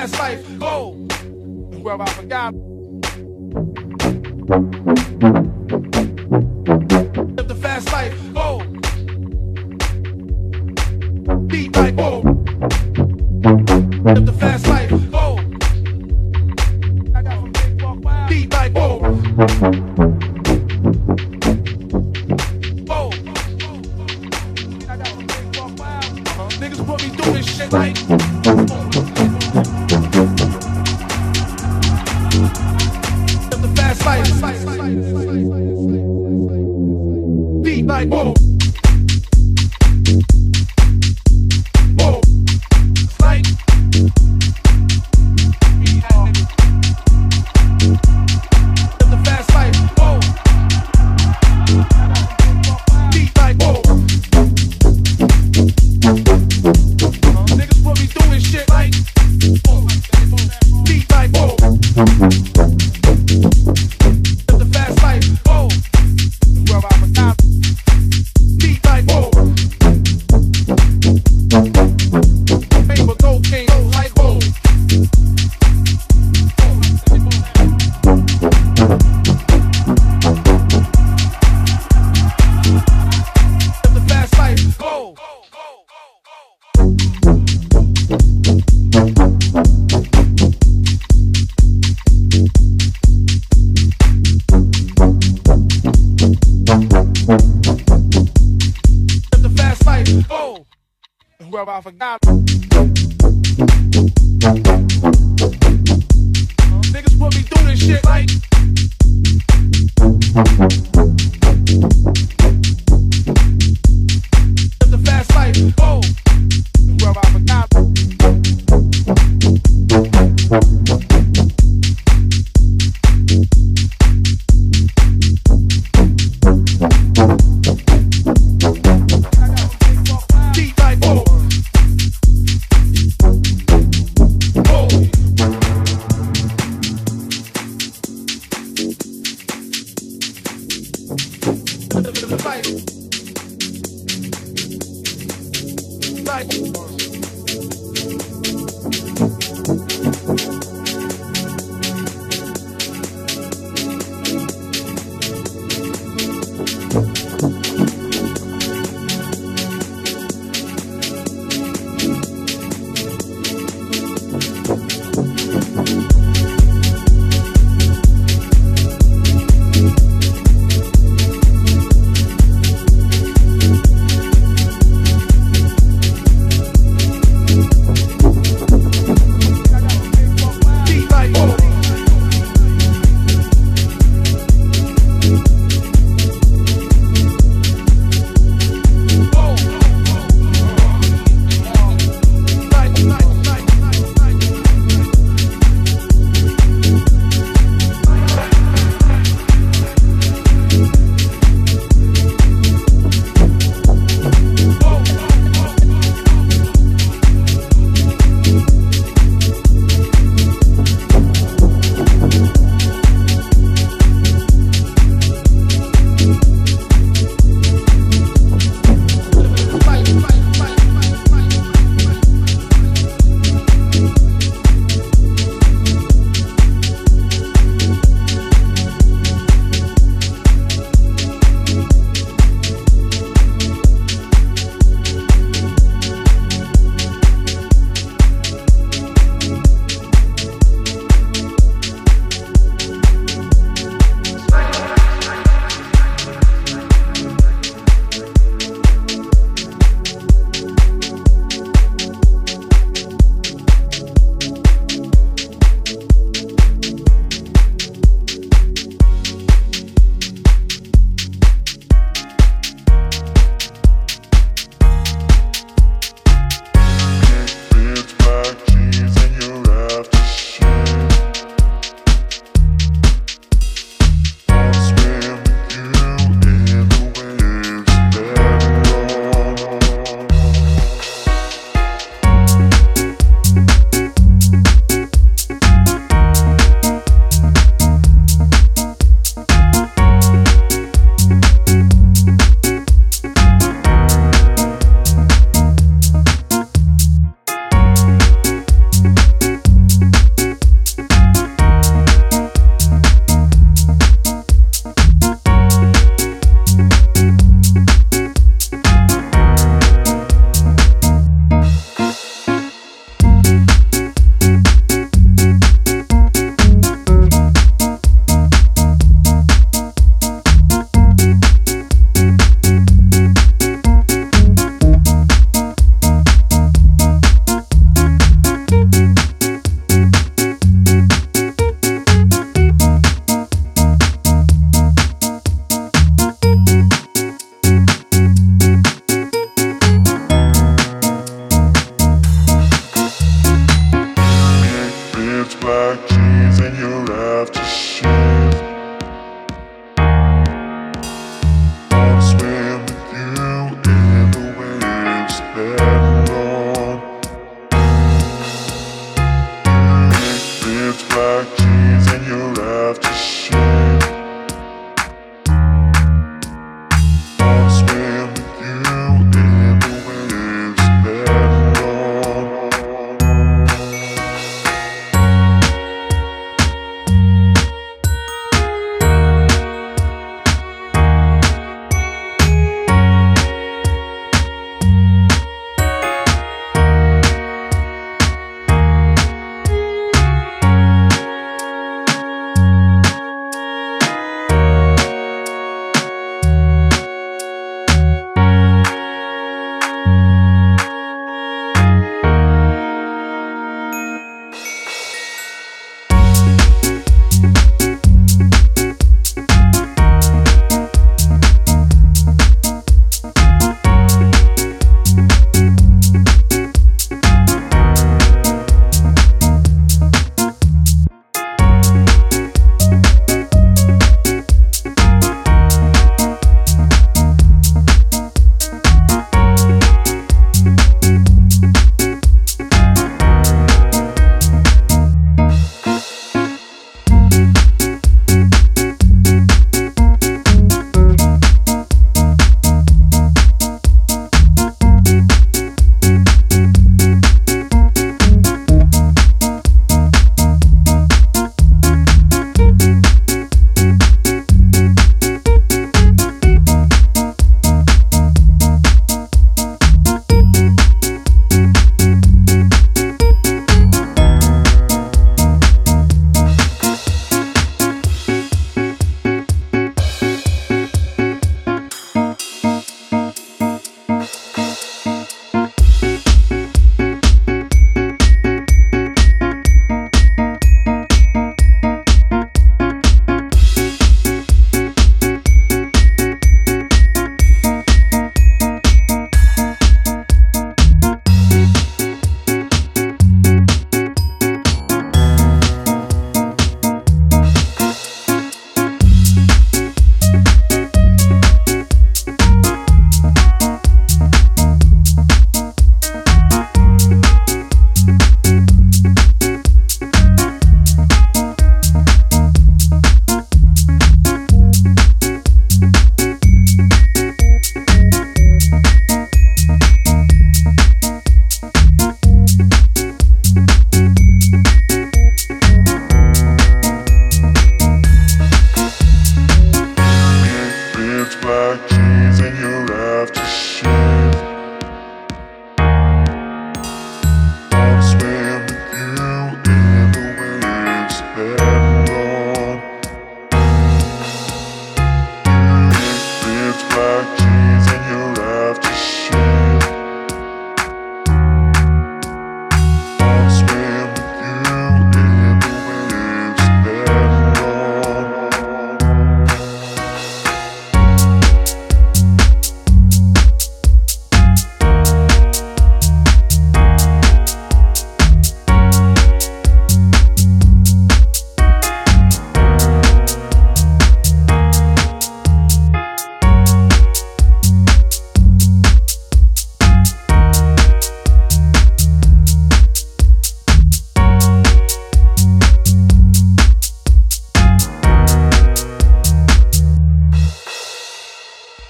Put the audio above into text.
Last life. Oh, well, I forgot.